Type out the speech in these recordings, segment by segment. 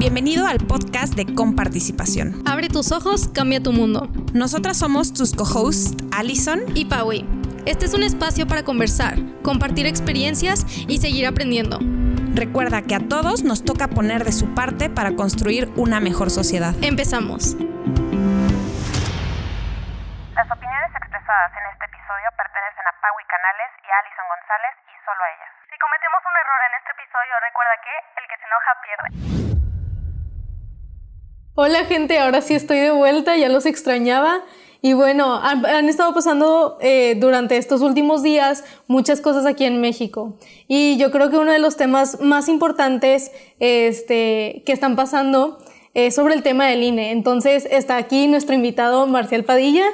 Bienvenido al podcast de Comparticipación. Abre tus ojos, cambia tu mundo. Nosotras somos tus co-hosts, Allison y Paui. Este es un espacio para conversar, compartir experiencias y seguir aprendiendo. Recuerda que a todos nos toca poner de su parte para construir una mejor sociedad. Empezamos. Las opiniones expresadas en este episodio pertenecen a Paui Canales y a Alison González y solo a ellas. Si cometemos un error en este episodio, recuerda que el que se enoja pierde. Hola gente, ahora sí estoy de vuelta, ya los extrañaba. Y bueno, han, estado pasando eh, durante estos últimos días muchas cosas aquí en México. Y yo creo que uno de los temas más importantes este, que están pasando es sobre el tema del INE. Entonces está aquí nuestro invitado Marcial Padilla.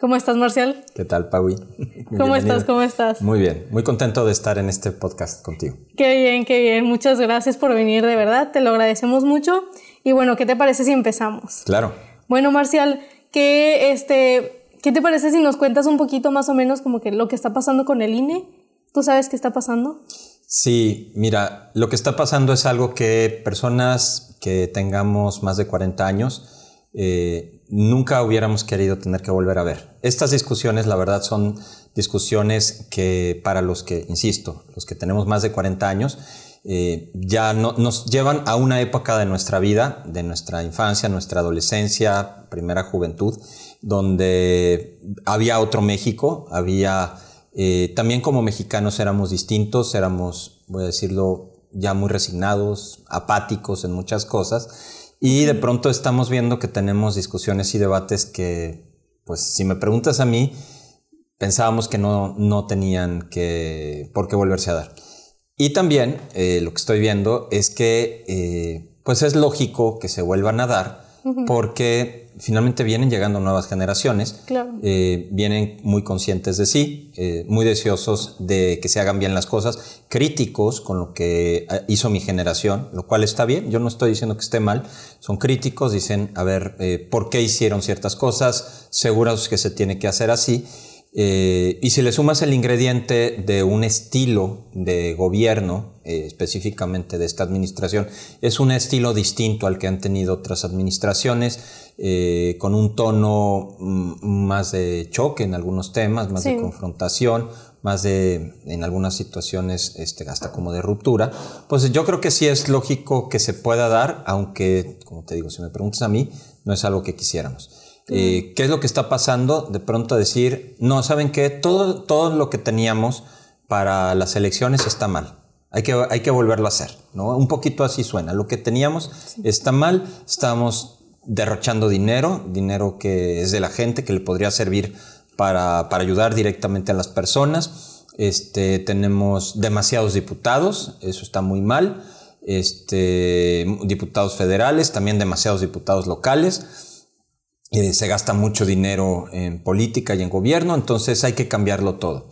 ¿Cómo estás, Marcial? ¿Qué tal, Paui? ¿Cómo estás? ¿Cómo estás? Muy bien, muy contento de estar en este podcast contigo. Qué bien, qué bien. Muchas gracias por venir, de verdad, te lo agradecemos mucho. Y bueno, ¿qué te parece si empezamos? Claro. Bueno, Marcial, ¿qué, este, ¿qué te parece si nos cuentas un poquito más o menos como que lo que está pasando con el INE? ¿Tú sabes qué está pasando? Sí, mira, lo que está pasando es algo que personas que tengamos más de 40 años eh, nunca hubiéramos querido tener que volver a ver. Estas discusiones, la verdad, son discusiones que para los que, insisto, los que tenemos más de 40 años, eh, ya no, nos llevan a una época de nuestra vida, de nuestra infancia, nuestra adolescencia, primera juventud, donde había otro México, había, eh, también como mexicanos éramos distintos, éramos, voy a decirlo, ya muy resignados, apáticos en muchas cosas y de pronto estamos viendo que tenemos discusiones y debates que, pues si me preguntas a mí, pensábamos que no, no tenían que, por qué volverse a dar. Y también eh, lo que estoy viendo es que eh, pues es lógico que se vuelvan a dar porque finalmente vienen llegando nuevas generaciones, eh, vienen muy conscientes de sí, eh, muy deseosos de que se hagan bien las cosas, críticos con lo que eh, hizo mi generación, lo cual está bien, yo no estoy diciendo que esté mal, son críticos, dicen, a ver, ¿por qué hicieron ciertas cosas? Seguros que se tiene que hacer así. Y si le sumas el ingrediente de un estilo de gobierno, específicamente de esta administración, es un estilo distinto al que han tenido otras administraciones, eh, con un tono mm, más de choque en algunos temas, más de confrontación, más de, en algunas situaciones, este, hasta como de ruptura, pues yo creo que sí es lógico que se pueda dar, aunque, como te digo, si me preguntas a mí, no es algo que quisiéramos. Eh, ¿Qué es lo que está pasando? De pronto decir, no, ¿saben qué? Todo, todo lo que teníamos para las elecciones está mal. Hay que, hay que volverlo a hacer, ¿no? Un poquito así suena. Lo que teníamos está mal, estamos derrochando dinero, dinero que es de la gente, que le podría servir para, para ayudar directamente a las personas. Este, tenemos demasiados diputados, eso está muy mal. Este, diputados federales, también demasiados diputados locales. Eh, se gasta mucho dinero en política y en gobierno, entonces hay que cambiarlo todo.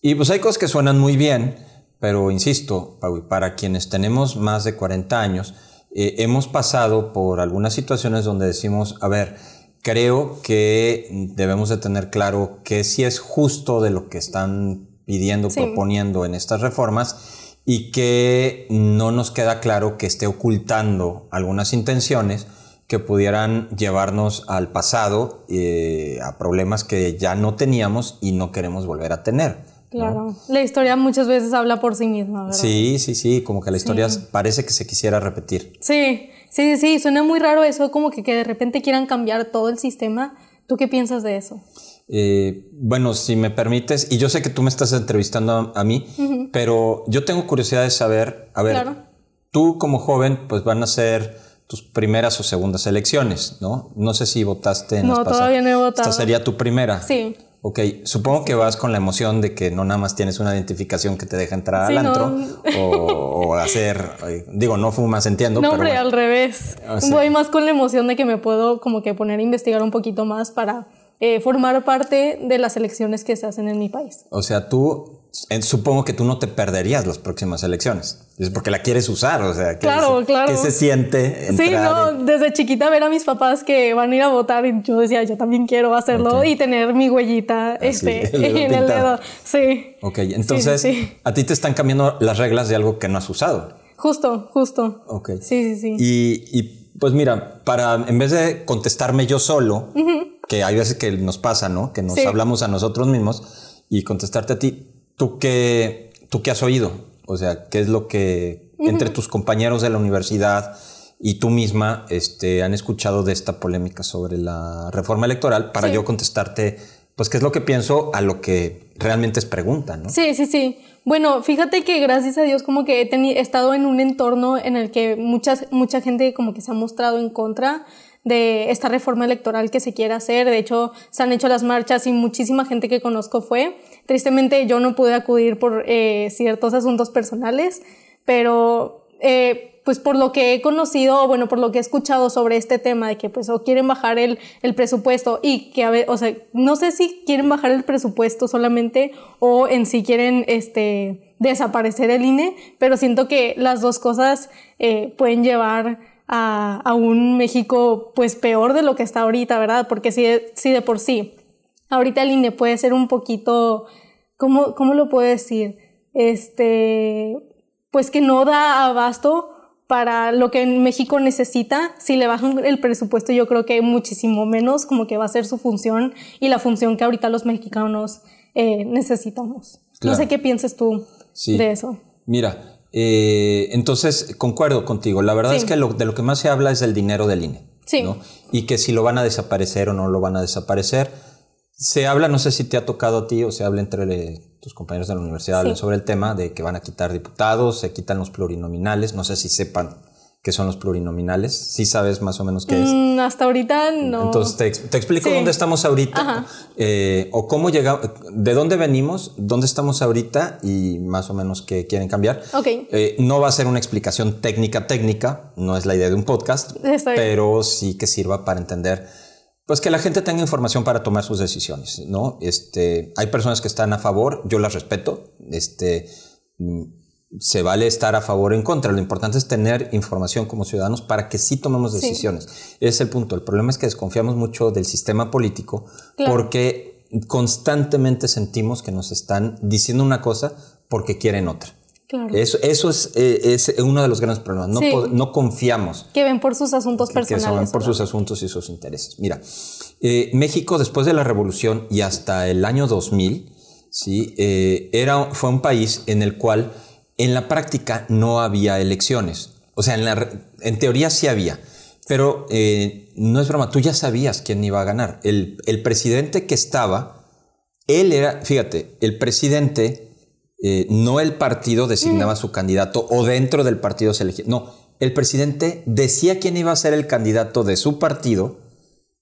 Y pues hay cosas que suenan muy bien, pero insisto, para quienes tenemos más de 40 años, eh, hemos pasado por algunas situaciones donde decimos, a ver, creo que debemos de tener claro que si es justo de lo que están pidiendo, proponiendo en estas reformas y que no nos queda claro que esté ocultando algunas intenciones que pudieran llevarnos al pasado, eh, a problemas que ya no teníamos y no queremos volver a tener. Claro, la historia muchas veces habla por sí misma, ¿verdad? Sí, sí, sí, como que la historia parece que se quisiera repetir. Sí, sí, sí, suena muy raro eso, como que, que de repente quieran cambiar todo el sistema. ¿Tú qué piensas de eso? Eh, bueno, si me permites, y yo sé que tú me estás entrevistando a, mí, pero yo tengo curiosidad de saber, a ver, tú como joven, pues van a ser tus primeras o segundas elecciones, ¿no? No sé si votaste en No, todavía no he votado. Esta sería tu primera. Sí. Ok, supongo que vas con la emoción de que no nada más tienes una identificación que te deja entrar al antro o, hacer, eh, digo, no fumas, entiendo. No, hombre, al revés. Ah, Voy más con la emoción de que me puedo como que poner a investigar un poquito más para eh, formar parte de las elecciones que se hacen en mi país. O sea, tú supongo que tú no te perderías las próximas elecciones. Es porque la quieres usar, o sea, claro, claro. ¿qué se siente? Sí, no, desde chiquita ver a mis papás que van a ir a votar y yo decía, yo también quiero hacerlo y tener mi huellita este, en el dedo. Sí. Ok, entonces a ti te están cambiando las reglas de algo que no has usado. Justo, justo. Ok. Sí, sí, sí. Y, y, pues mira, para en vez de contestarme yo solo, que hay veces que nos pasa, ¿no? Que nos Sí. hablamos a nosotros mismos y contestarte a ti, ¿tú qué, ¿tú qué has oído? O sea, ¿qué es lo que entre tus compañeros de la universidad y tú misma este, han escuchado de esta polémica sobre la reforma electoral para Sí. yo contestarte, pues, qué es lo que pienso a lo que realmente es pregunta, ¿no? Sí, sí, sí. Bueno, fíjate que gracias a Dios como que he estado en un entorno en el que muchas, mucha gente como que se ha mostrado en contra de esta reforma electoral que se quiere hacer. De hecho, se han hecho las marchas y muchísima gente que conozco fue. Tristemente yo no pude acudir por eh, ciertos asuntos personales, pero eh, pues por lo que he conocido, o bueno, por lo que he escuchado sobre este tema de que pues o quieren bajar el, el presupuesto y que a o sea, no sé si quieren bajar el presupuesto solamente o en sí quieren este, desaparecer el INE, pero siento que las dos cosas eh, pueden llevar a, a un México pues peor de lo que está ahorita, ¿verdad? Porque si de, si de por sí, ahorita el INE puede ser un poquito, ¿cómo, cómo lo puedo decir? Este, pues que no da abasto para lo que México necesita. Si le bajan el presupuesto, yo creo que muchísimo menos como que va a ser su función y la función que ahorita los mexicanos eh, necesitamos. Claro. No sé qué pienses tú Sí. de eso. Mira, eh, entonces concuerdo contigo. La verdad Sí. es que lo- de lo que más se habla es del dinero del INE. Sí. ¿no? Y que si lo van a desaparecer o no lo van a desaparecer. Se habla, no sé si te ha tocado a ti o se habla entre eh, tus compañeros de la universidad Sí. sobre el tema de que van a quitar diputados, se quitan los plurinominales. No sé si sepan qué son los plurinominales. Sí sabes más o menos qué es. Mm, hasta ahorita no. Entonces te, ex- te explico Sí. dónde estamos ahorita eh, o cómo llegamos, de dónde venimos, dónde estamos ahorita y más o menos qué quieren cambiar. Ok. Eh, no va a ser una explicación técnica técnica, no es la idea de un podcast, bien. pero sí que sirva para entender, pues que la gente tenga información para tomar sus decisiones, ¿no? Este, hay personas que están a favor, yo las respeto, este, mm, se vale estar a favor o en contra. Lo importante es tener información como ciudadanos para que sí tomemos Sí. decisiones. Ese es el punto. El problema es que desconfiamos mucho del sistema político Claro. porque constantemente sentimos que nos están diciendo una cosa porque quieren otra. Claro. Eso, eso es, eh, es uno de los grandes problemas. No, Sí. no confiamos que ven por sus asuntos que personales. se van por sus asuntos y sus intereses. Mira, eh, México después de la revolución y hasta el año 2000, ¿sí? Eh, era, fue un país en el cual en la práctica no había elecciones. O sea, en, la en teoría sí había, pero eh, no es broma, tú ya sabías quién iba a ganar. El, el presidente que estaba, él era, fíjate, el presidente, eh, no el partido designaba su candidato o dentro del partido se elegía. No, el presidente decía quién iba a ser el candidato de su partido.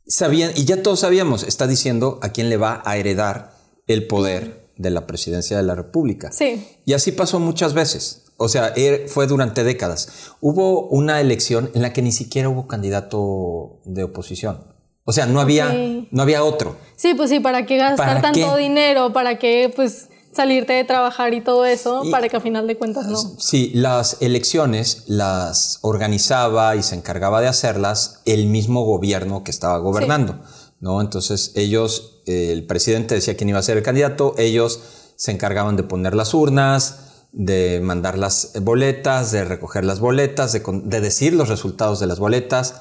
Sabían, y ya todos sabíamos, está diciendo a quién le va a heredar el poder de la presidencia de la República. Sí. Y así pasó muchas veces. O sea, er- fue durante décadas. Hubo una elección en la que ni siquiera hubo candidato de oposición. O sea, no había, no había otro. Sí, pues sí, ¿para qué gastar ¿Para tanto qué? dinero? ¿Para qué, pues, salirte de trabajar y todo eso? Y- para que a final de cuentas no. Sí, las elecciones las organizaba y se encargaba de hacerlas el mismo gobierno que estaba gobernando, ¿no? Entonces ellos, eh, el presidente decía quién iba a ser el candidato, ellos se encargaban de poner las urnas, de mandar las boletas, de recoger las boletas, de, de decir los resultados de las boletas.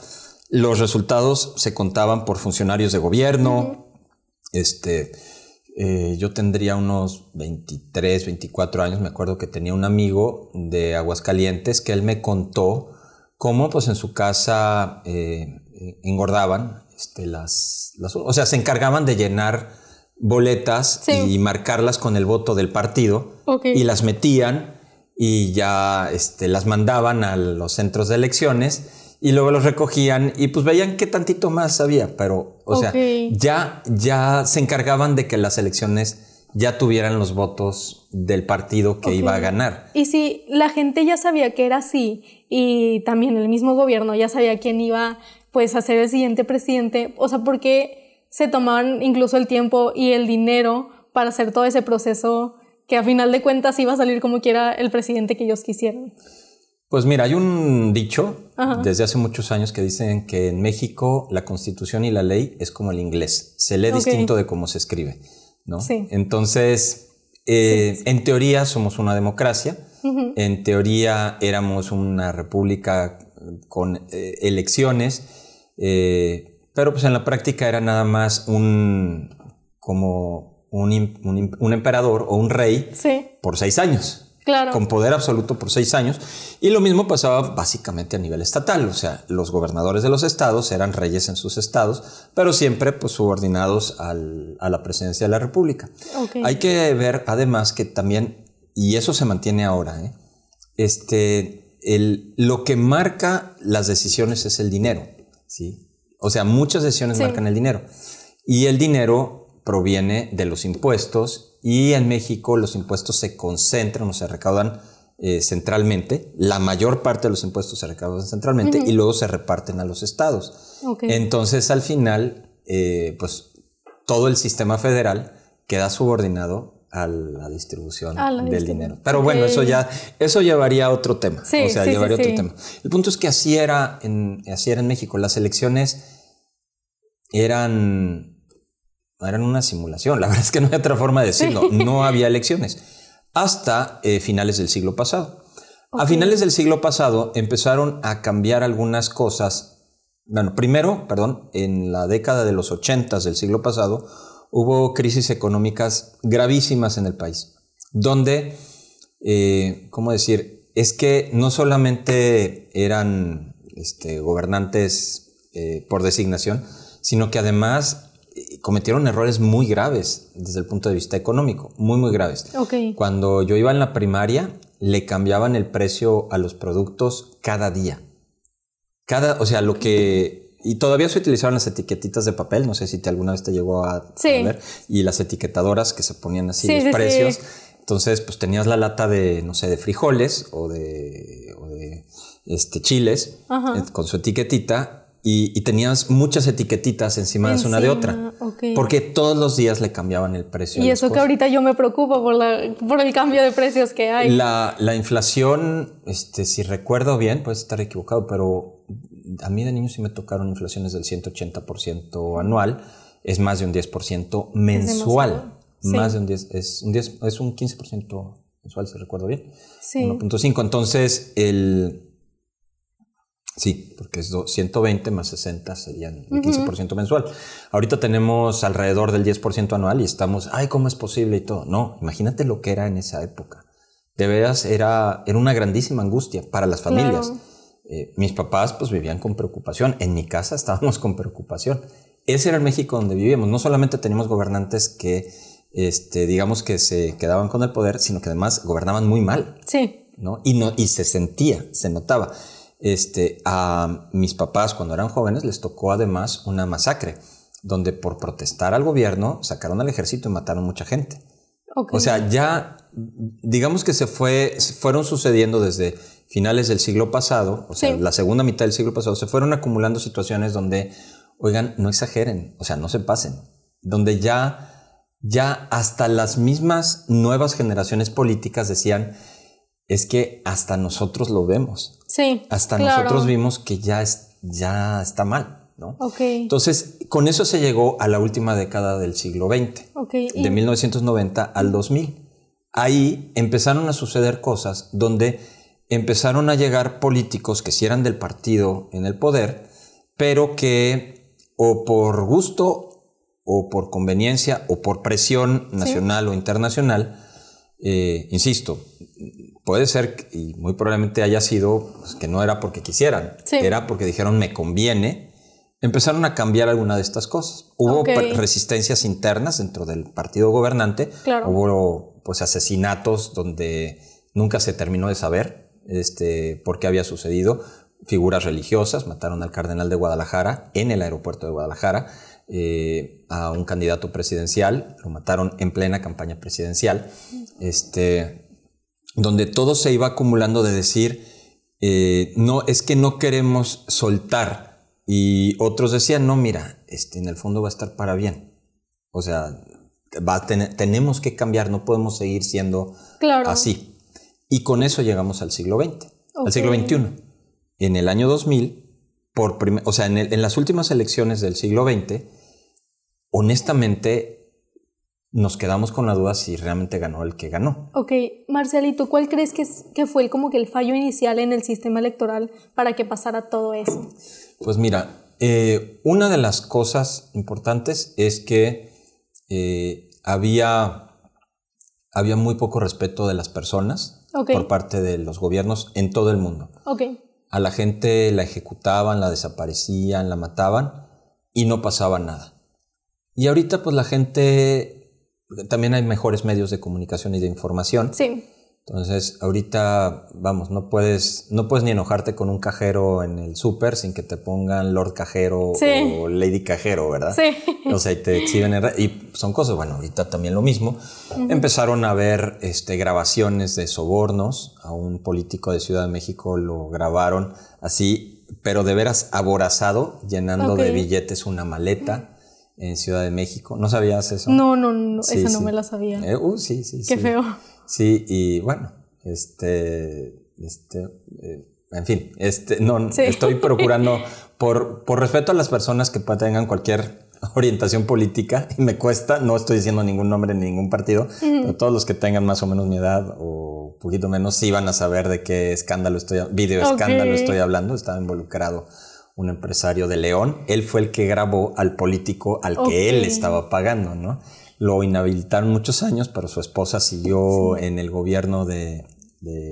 Los resultados se contaban por funcionarios de gobierno. Este, eh, yo tendría unos 23, 24 años. Me acuerdo que tenía un amigo de Aguascalientes que él me contó cómo, pues, en su casa eh, engordaban este, las, las- o sea, se encargaban de llenar boletas Sí. y marcarlas con el voto del partido y las metían y ya este, las mandaban a los centros de elecciones y luego los recogían y pues veían qué tantito más había, pero o sea, ya, ya se encargaban de que las elecciones ya tuvieran los votos del partido que iba a ganar. Y si la gente ya sabía que era así y también el mismo gobierno ya sabía quién iba pues a ser el siguiente presidente, o sea, ¿por qué se tomaban incluso el tiempo y el dinero para hacer todo ese proceso que a final de cuentas iba a salir como quiera el presidente que ellos quisieran? Pues mira, hay un dicho Ajá. desde hace muchos años que dicen que en México la constitución y la ley es como el inglés, se lee distinto de cómo se escribe, ¿no? Sí. Entonces, eh, en teoría somos una democracia, En teoría éramos una república con eh, elecciones, eh, pero pues en la práctica era nada más un como un, un, emperador o un rey por seis años. Claro. Con poder absoluto por seis años. Y lo mismo pasaba básicamente a nivel estatal. O sea, los gobernadores de los estados eran reyes en sus estados, pero siempre pues, subordinados al, a la presidencia de la República. Hay que ver además que también, y eso se mantiene ahora, ¿eh? este, el, lo que marca las decisiones es el dinero. ¿sí? O sea, muchas decisiones marcan el dinero. Y el dinero proviene de los impuestos y en México los impuestos se concentran o se recaudan eh, centralmente. La mayor parte de los impuestos se recaudan centralmente y luego se reparten a los estados. Entonces, al final, eh, pues todo el sistema federal queda subordinado a la distribución del dinero. Pero bueno, eso ya eso llevaría a otro tema. o sea, llevaría otro tema. El punto es que así era en, así era en México. Las elecciones eran eran una simulación. La verdad es que no hay otra forma de decirlo. No había elecciones hasta eh, finales del siglo pasado. A finales del siglo pasado empezaron a cambiar algunas cosas. Bueno, primero, perdón, en la década de los 80 del siglo pasado hubo crisis económicas gravísimas en el país, donde, eh, ¿cómo decir? Es que no solamente eran este, gobernantes eh, por designación, sino que además cometieron errores muy graves desde el punto de vista económico, muy, muy graves. Cuando yo iba en la primaria, le cambiaban el precio a los productos cada día. Cada, o sea, lo que... Y todavía se utilizaban las etiquetitas de papel, no sé si te alguna vez te llegó a, ver, y las etiquetadoras que se ponían así los precios. Entonces, pues tenías la lata de, no sé, de frijoles o de, o de este, chiles eh, con su etiquetita y, tenías muchas etiquetitas encima, de una de otra. Porque todos los días le cambiaban el precio. Y eso que ahorita yo me preocupo por, por el cambio de precios que hay. La, la, inflación, este, si recuerdo bien, puedes estar equivocado, pero a mí de niño sí me tocaron inflaciones del 180% anual. Es más de un 10% mensual. más de un 10, es un 10, es un 15% mensual, si recuerdo bien. Sí. 1.5. Entonces, el Sí, porque es 120 más 60 serían el 15% mensual. Ahorita tenemos alrededor del 10% anual y estamos, ay, ¿cómo es posible y todo? No, imagínate lo que era en esa época. De veras era, era una grandísima angustia para las familias. Eh, mis papás pues vivían con preocupación. En mi casa estábamos con preocupación. Ese era el México donde vivíamos. No solamente teníamos gobernantes que, este, digamos que se quedaban con el poder, sino que además gobernaban muy mal. Sí. ¿no? Y, no, y se sentía, se notaba este, a mis papás cuando eran jóvenes les tocó además una masacre, donde por protestar al gobierno sacaron al ejército y mataron mucha gente. O sea, ya digamos que se fue, fueron sucediendo desde finales del siglo pasado, o sea, la segunda mitad del siglo pasado, se fueron acumulando situaciones donde, oigan, no exageren, o sea, no se pasen, donde ya, ya hasta las mismas nuevas generaciones políticas decían, es que hasta nosotros lo vemos. Sí. Hasta nosotros vimos que ya, es, ya está mal, ¿no? Ok. Entonces, con eso se llegó a la última década del siglo XX, de 1990 al 2000. Ahí empezaron a suceder cosas donde empezaron a llegar políticos que sí eran del partido en el poder, pero que o por gusto o por conveniencia o por presión nacional o internacional, eh, insisto, puede ser, y muy probablemente haya sido pues, que no era porque quisieran, era porque dijeron me conviene, empezaron a cambiar alguna de estas cosas. Hubo resistencias internas dentro del partido gobernante, hubo pues asesinatos donde nunca se terminó de saber este, por qué había sucedido. Figuras religiosas mataron al cardenal de Guadalajara en el aeropuerto de Guadalajara. Eh, a un candidato presidencial, lo mataron en plena campaña presidencial. Este, donde todo se iba acumulando de decir, eh, no, es que no queremos soltar. Y otros decían, no, mira, este, en el fondo va a estar para bien. O sea, va a tenemos que cambiar, no podemos seguir siendo así. Y con eso llegamos al siglo XX, al siglo XXI. En el año 2000, por o sea, en, en las últimas elecciones del siglo XX, honestamente, nos quedamos con la duda si realmente ganó el que ganó. Ok, Marcelito, ¿cuál crees que, que fue como que el fallo inicial en el sistema electoral para que pasara todo eso? Pues mira, eh, una de las cosas importantes es que eh, había, había muy poco respeto de las personas por parte de los gobiernos en todo el mundo. Okay. A la gente la ejecutaban, la desaparecían, la mataban y no pasaba nada. Y ahorita pues la gente también hay mejores medios de comunicación y de información. Sí. Entonces, ahorita, vamos, no puedes, no puedes ni enojarte con un cajero en el súper sin que te pongan Lord Cajero o Lady Cajero, ¿verdad? Sí. O sea, y te exhiben y son cosas, bueno, ahorita también lo mismo. Empezaron a ver este, grabaciones de sobornos, a un político de Ciudad de México lo grabaron así, pero de veras aborazado, llenando de billetes una maleta en Ciudad de México. ¿No sabías eso? No, no, no esa no me la sabía. Eh, uh, sí, sí, Qué feo. Sí, y bueno, este, este, eh, en fin, este, no, estoy procurando, por, por respeto a las personas que tengan cualquier orientación política, y me cuesta, no estoy diciendo ningún nombre en ningún partido, pero todos los que tengan más o menos mi edad o un poquito menos, sí van a saber de qué escándalo estoy, video escándalo estoy hablando, estaba involucrado un empresario de León, él fue el que grabó al político al que él estaba pagando, ¿no? Lo inhabilitaron muchos años, pero su esposa siguió en el gobierno de,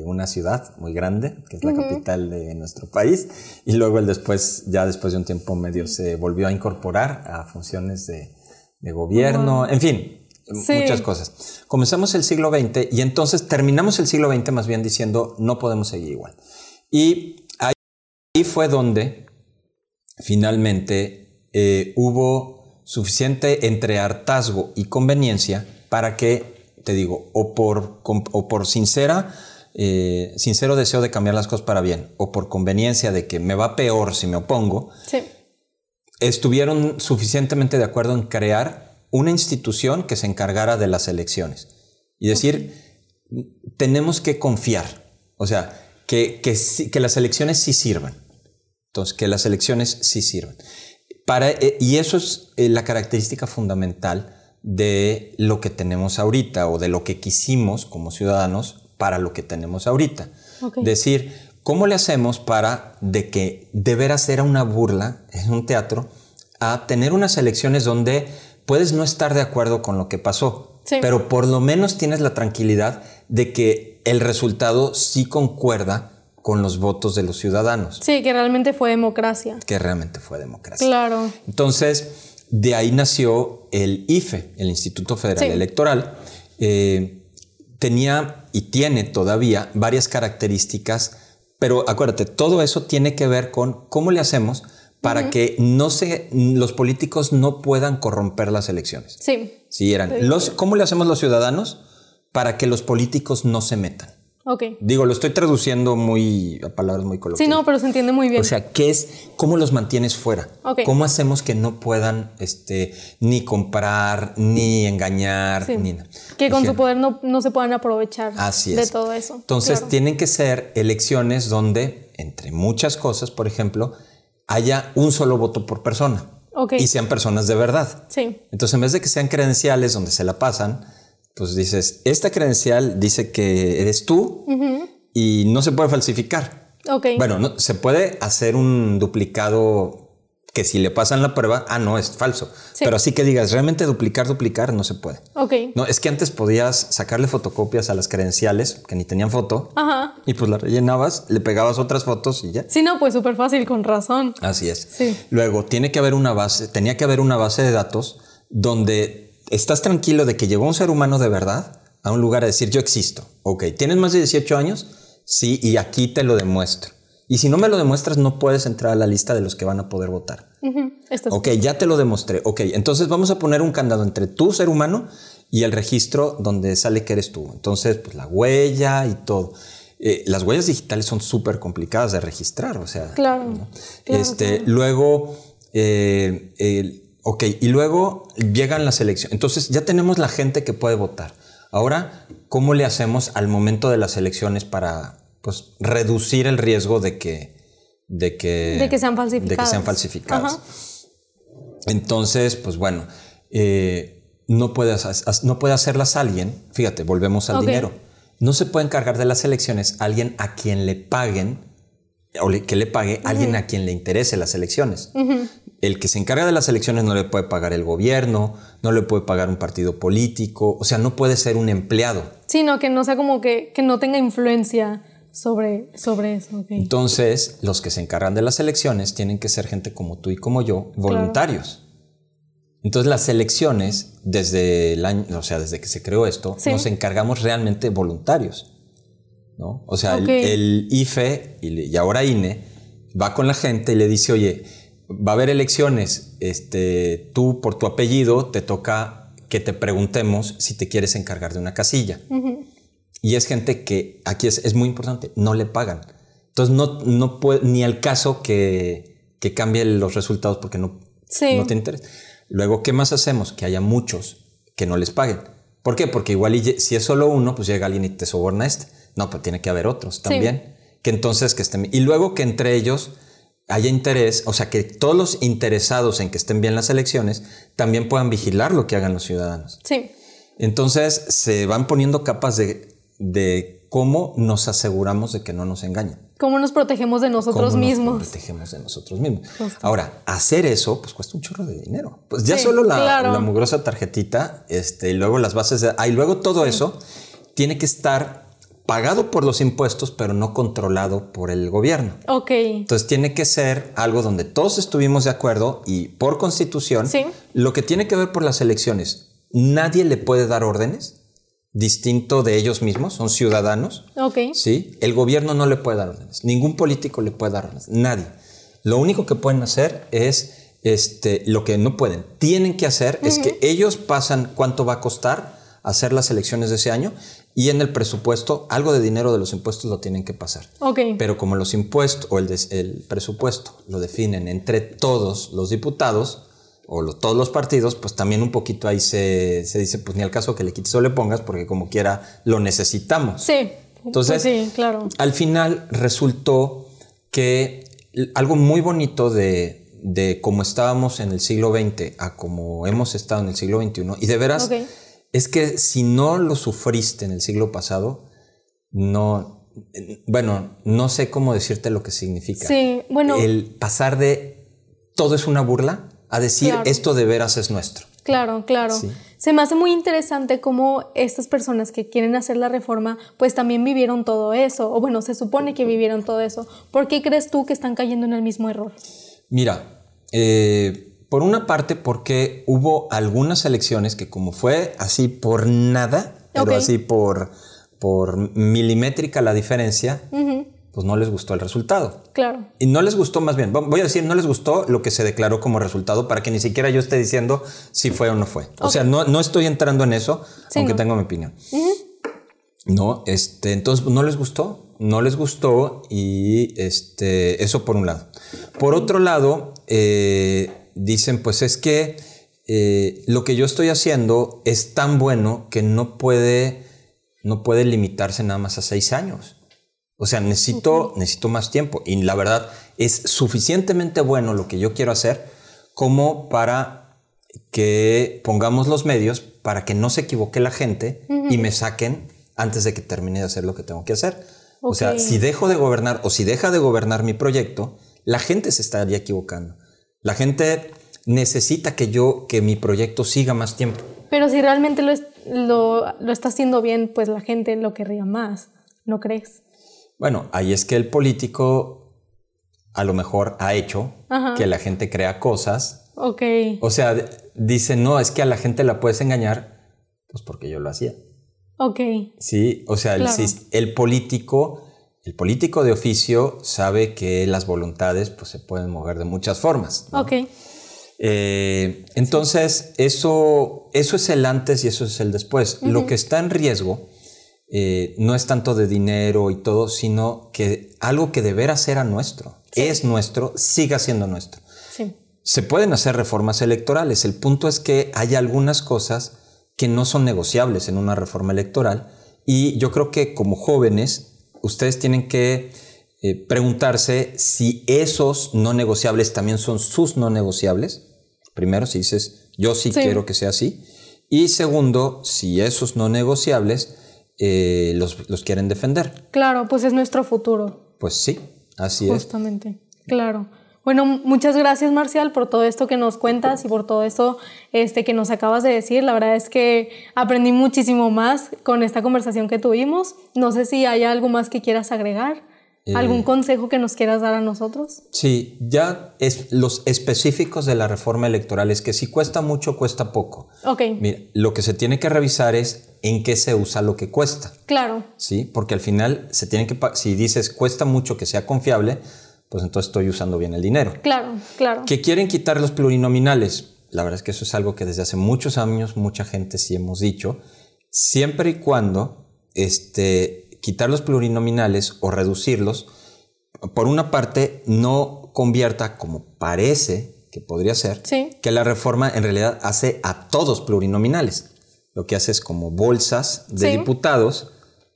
una ciudad muy grande, que es la capital de nuestro país, y luego él después, ya después de un tiempo medio, se volvió a incorporar a funciones de, gobierno, en fin, muchas cosas. Comenzamos el siglo XX y entonces terminamos el siglo XX más bien diciendo no podemos seguir igual. Y ahí fue donde finalmente eh, hubo suficiente entre hartazgo y conveniencia para que, te digo, o por, o por sincera, eh, sincero deseo de cambiar las cosas para bien, o por conveniencia de que me va peor si me opongo, estuvieron suficientemente de acuerdo en crear una institución que se encargara de las elecciones. Y decir, tenemos que confiar, o sea, que, que las elecciones sí sirvan. Entonces, que las elecciones sí sirvan. Para, eh, y eso es eh, la característica fundamental de lo que tenemos ahorita o de lo que quisimos como ciudadanos para lo que tenemos ahorita. Decir, ¿cómo le hacemos para de que de veras era una burla en un teatro a tener unas elecciones donde puedes no estar de acuerdo con lo que pasó, pero por lo menos tienes la tranquilidad de que el resultado sí concuerda con los votos de los ciudadanos. Sí, que realmente fue democracia. Que realmente fue democracia. Claro. Entonces, de ahí nació el IFE, el Instituto Federal Electoral. Eh, tenía y tiene todavía varias características, pero acuérdate, todo eso tiene que ver con cómo le hacemos para que no se, los políticos no puedan corromper las elecciones. Sí. Sí, eran. Los, ¿Cómo le hacemos los ciudadanos para que los políticos no se metan? Digo, lo estoy traduciendo muy a palabras muy coloquiales. Sí, no, pero se entiende muy bien. O sea, ¿qué es? ¿Cómo los mantienes fuera? ¿Cómo hacemos que no puedan este, ni comprar, ni engañar, ni nada? Que con su poder no, no, se puedan aprovechar de todo eso. Entonces, tienen que ser elecciones donde, entre muchas cosas, por ejemplo, haya un solo voto por persona. Y sean personas de verdad. Sí. Entonces, en vez de que sean credenciales donde se la pasan, pues dices, esta credencial dice que eres tú y no se puede falsificar. Okay. Bueno, no, se puede hacer un duplicado que si le pasan la prueba, ah, no, es falso. Pero así que digas, realmente duplicar, duplicar, no se puede. Ok. No, es que antes podías sacarle fotocopias a las credenciales que ni tenían foto. Ajá. Y pues la rellenabas, le pegabas otras fotos y ya. Sí, no, pues súper fácil, con razón. Así es. Sí. Luego, tiene que haber una base, tenía que haber una base de datos donde estás tranquilo de que llegó un ser humano de verdad a un lugar a decir yo existo. Ok, ¿tienes más de 18 años? Sí, y aquí te lo demuestro. Y si no me lo demuestras, no puedes entrar a la lista de los que van a poder votar. ok, ya te lo demostré. Ok, entonces vamos a poner un candado entre tu ser humano y el registro donde sale que eres tú. Entonces, pues la huella y todo. Eh, las huellas digitales son súper complicadas de registrar, o sea. Claro. este, Luego, eh, el, Ok, y luego llegan las elecciones. Entonces ya tenemos la gente que puede votar. Ahora, ¿cómo le hacemos al momento de las elecciones para pues, reducir el riesgo de que, de que, de que sean falsificadas? De que sean falsificadas. Entonces, pues bueno, eh, no puede, no puede hacerlas alguien, fíjate, volvemos al dinero. No se puede encargar de las elecciones alguien a quien le paguen o que le pague alguien a quien le interese las elecciones. El que se encarga de las elecciones no le puede pagar el gobierno, no le puede pagar un partido político, o sea, no puede ser un empleado. Sino que no sea como que, que no tenga influencia sobre, sobre eso. Entonces, los que se encargan de las elecciones tienen que ser gente como tú y como yo, voluntarios. Entonces las elecciones, desde el año, o sea, desde que se creó esto, nos encargamos realmente voluntarios. ¿no? O sea, el, IFE y, ahora INE va con la gente y le dice, oye, va a haber elecciones, este, tú por tu apellido te toca que te preguntemos si te quieres encargar de una casilla. Y es gente que, aquí es, muy importante, no le pagan. Entonces no, no puede, ni al caso que, que cambie los resultados porque no, no te interesa. Luego, ¿qué más hacemos? Que haya muchos que no les paguen. ¿Por qué? Porque igual si es solo uno, pues llega alguien y te soborna este. No, pero tiene que haber otros también. Que entonces que estén Y luego que entre ellos haya interés, o sea, que todos los interesados en que estén bien las elecciones también puedan vigilar lo que hagan los ciudadanos. Sí. Entonces se van poniendo capas de, de cómo nos aseguramos de que no nos engañen. ¿Cómo nos protegemos de nosotros mismos? Nos protegemos de nosotros mismos. Ahora, hacer eso, pues cuesta un chorro de dinero. Pues ya solo la, mugrosa tarjetita, este, y luego las bases de. Ah, y luego todo eso tiene que estar pagado por los impuestos, pero no controlado por el gobierno. Ok. Entonces tiene que ser algo donde todos estuvimos de acuerdo y por constitución, lo que tiene que ver por las elecciones, nadie le puede dar órdenes distinto de ellos mismos, son ciudadanos. Ok. Sí, el gobierno no le puede dar órdenes, ningún político le puede dar órdenes, nadie. Lo único que pueden hacer es este, lo que no pueden, tienen que hacer es que ellos pasan cuánto va a costar hacer las elecciones de ese año y en el presupuesto algo de dinero de los impuestos lo tienen que pasar. Ok. Pero como los impuestos o el, el presupuesto lo definen entre todos los diputados, o todos los partidos, pues también un poquito ahí se, dice, pues ni al caso que le quites o le pongas, porque como quiera lo necesitamos. Sí. Entonces, pues sí, claro. al final resultó que algo muy bonito de, de cómo estábamos en el siglo XX a como hemos estado en el siglo XXI, y de veras, es que si no lo sufriste en el siglo pasado, no, bueno, no sé cómo decirte lo que significa. Sí, bueno. El pasar de todo es una burla a decir esto de veras es nuestro. Claro, claro. Se me hace muy interesante cómo estas personas que quieren hacer la reforma, pues también vivieron todo eso, o bueno, se supone que vivieron todo eso. ¿Por qué crees tú que están cayendo en el mismo error? Mira, eh, por una parte porque hubo algunas elecciones que como fue así por nada, pero así por, por milimétrica la diferencia, pues no les gustó el resultado. Claro. Y no les gustó más bien, voy a decir, no les gustó lo que se declaró como resultado para que ni siquiera yo esté diciendo si fue o no fue. O sea, no, no estoy entrando en eso, aunque tengo mi opinión. No, este, entonces no les gustó, no les gustó y este, eso por un lado. Por otro lado, eh, dicen, pues es que eh, lo que yo estoy haciendo es tan bueno que no puede, no puede limitarse nada más a seis años. O sea, necesito, necesito más tiempo. Y la verdad, es suficientemente bueno lo que yo quiero hacer como para que pongamos los medios para que no se equivoque la gente y me saquen antes de que termine de hacer lo que tengo que hacer. O sea, si dejo de gobernar o si deja de gobernar mi proyecto, la gente se estaría equivocando. La gente necesita que yo, que mi proyecto siga más tiempo. Pero si realmente lo, lo, lo está haciendo bien, pues la gente lo querría más, ¿no crees? Bueno, ahí es que el político a lo mejor ha hecho que la gente crea cosas. Ok. O sea, dice, no, es que a la gente la puedes engañar, pues porque yo lo hacía. Ok. Sí, o sea, el, político, el político de oficio sabe que las voluntades pues, se pueden mover de muchas formas. Ok. Eh, entonces, eso, eso es el antes y eso es el después. Lo que está en riesgo eh, no es tanto de dinero y todo, sino que algo que deberá ser a nuestro, es nuestro, siga siendo nuestro. Se pueden hacer reformas electorales, el punto es que hay algunas cosas que no son negociables en una reforma electoral y yo creo que como jóvenes ustedes tienen que eh, preguntarse si esos no negociables también son sus no negociables. Primero, si dices, yo sí, quiero que sea así. Y segundo, si esos no negociables eh, los, los quieren defender. Claro, pues es nuestro futuro. Pues sí, así es. Justamente, claro. Bueno, muchas gracias Marcial por todo esto que nos cuentas y por todo esto este, que nos acabas de decir. La verdad es que aprendí muchísimo más con esta conversación que tuvimos. No sé si hay algo más que quieras agregar. Eh, ¿Algún consejo que nos quieras dar a nosotros? Sí, ya es, los específicos de la reforma electoral es que si cuesta mucho, cuesta poco. Ok, Mira, lo que se tiene que revisar es en qué se usa lo que cuesta. claro, ¿sí? Porque al final se tiene que, si dices cuesta mucho que sea confiable, pues entonces estoy usando bien el dinero. claro, claro. Que quieren quitar los plurinominales. La verdad es que eso es algo que desde hace muchos años mucha gente sí hemos dicho. Siempre y cuando este, quitar los plurinominales o reducirlos, por una parte, no convierta, como parece que podría ser, Sí. que la reforma en realidad hace a todos plurinominales. Lo que hace es como bolsas de Sí. diputados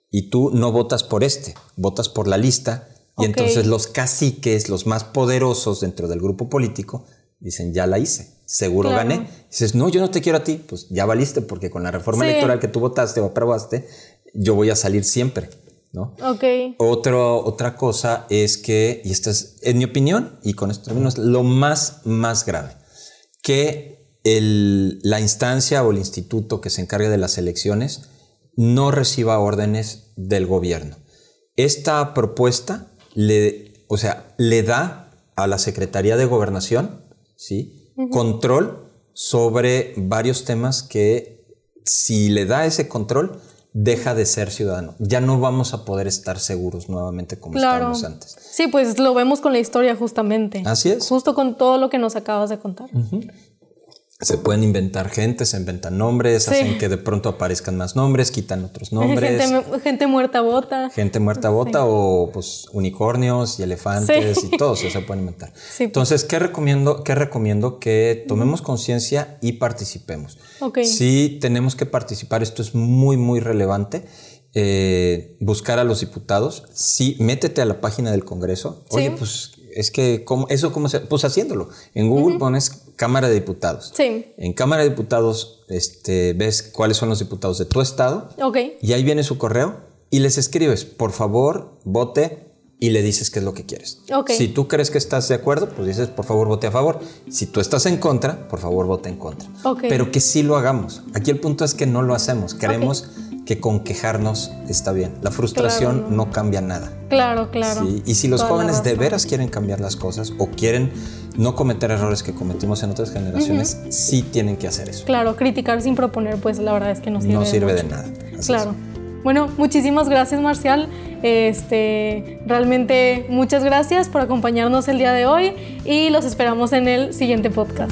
y tú no votas por este, votas por la lista y Ok. entonces los caciques, los más poderosos dentro del grupo político, dicen, ya la hice, seguro Claro. gané. Dices, no, yo no te quiero a ti, pues ya valiste porque con la reforma Sí. electoral que tú votaste o aprobaste, yo voy a salir siempre, ¿no? Ok, Otro, otra cosa es que, y esta es, en mi opinión, y con esto termino, es lo más, más grave, que el- la instancia o el instituto que se encargue de las elecciones no reciba órdenes del gobierno. Esta propuesta le, o sea, le da a la Secretaría de Gobernación ¿sí? control sobre varios temas que si le da ese control, deja de ser ciudadano. Ya no vamos a poder estar seguros nuevamente como claro. estábamos antes. Sí, pues lo vemos con la historia justamente. Así es. Justo con todo lo que nos acabas de contar. Se pueden inventar gente, se inventan nombres, Sí. hacen que de pronto aparezcan más nombres, quitan otros nombres. Gente, gente muerta bota. Gente muerta bota o pues unicornios y elefantes Sí. y todo eso se puede inventar. Sí. Entonces, ¿qué recomiendo? ¿Qué recomiendo? Que tomemos conciencia y participemos. Ok. Sí tenemos que participar, esto es muy, muy relevante. Eh, buscar a los diputados, sí, métete a la página del Congreso. Oye, pues es que, ¿cómo, ¿eso cómo se...? Pues haciéndolo. En Google pones Cámara de Diputados. Sí. En Cámara de Diputados este, ves cuáles son los diputados de tu estado Ok. y ahí viene su correo y les escribes, por favor, vote y le dices qué es lo que quieres. Ok. Si tú crees que estás de acuerdo, pues dices, por favor, vote a favor. Si tú estás en contra, por favor, vote en contra. Ok. Pero que sí lo hagamos. Aquí el punto es que no lo hacemos. Creemos que con quejarnos está bien. La frustración Claro. no cambia nada. Claro, claro. Sí, Y si los Toda jóvenes de veras quieren cambiar las cosas o quieren no cometer errores que cometimos en otras generaciones, sí tienen que hacer eso. Claro, criticar sin proponer, pues la verdad es que no sirve, No sirve de nada. Así Claro. Bueno, muchísimas gracias, Marcial. Este, realmente muchas gracias por acompañarnos el día de hoy y los esperamos en el siguiente podcast.